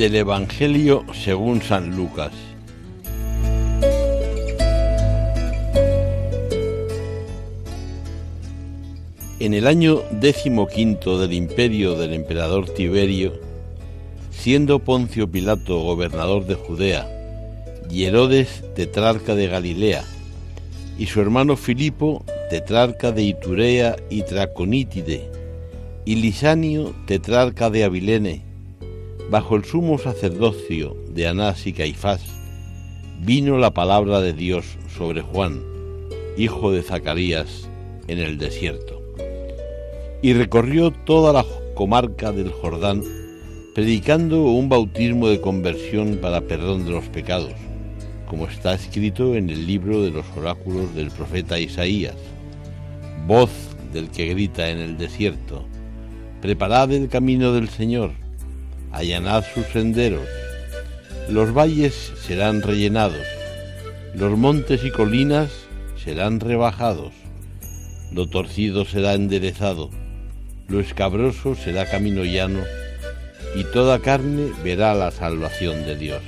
Del Evangelio según San Lucas. En el año decimoquinto del imperio del emperador Tiberio, siendo Poncio Pilato gobernador de Judea, y Herodes tetrarca de Galilea, y su hermano Filipo tetrarca de Iturea y Traconítide, y Lisanio tetrarca de Abilene, bajo el sumo sacerdocio de Anás y Caifás, vino la palabra de Dios sobre Juan, hijo de Zacarías, en el desierto. Y recorrió toda la comarca del Jordán, predicando un bautismo de conversión para perdón de los pecados, como está escrito en el libro de los oráculos del profeta Isaías. Voz del que grita en el desierto, preparad el camino del Señor allanad sus senderos, los valles serán rellenados, los montes y colinas serán rebajados, lo torcido será enderezado, lo escabroso será camino llano, y toda carne verá la salvación de Dios.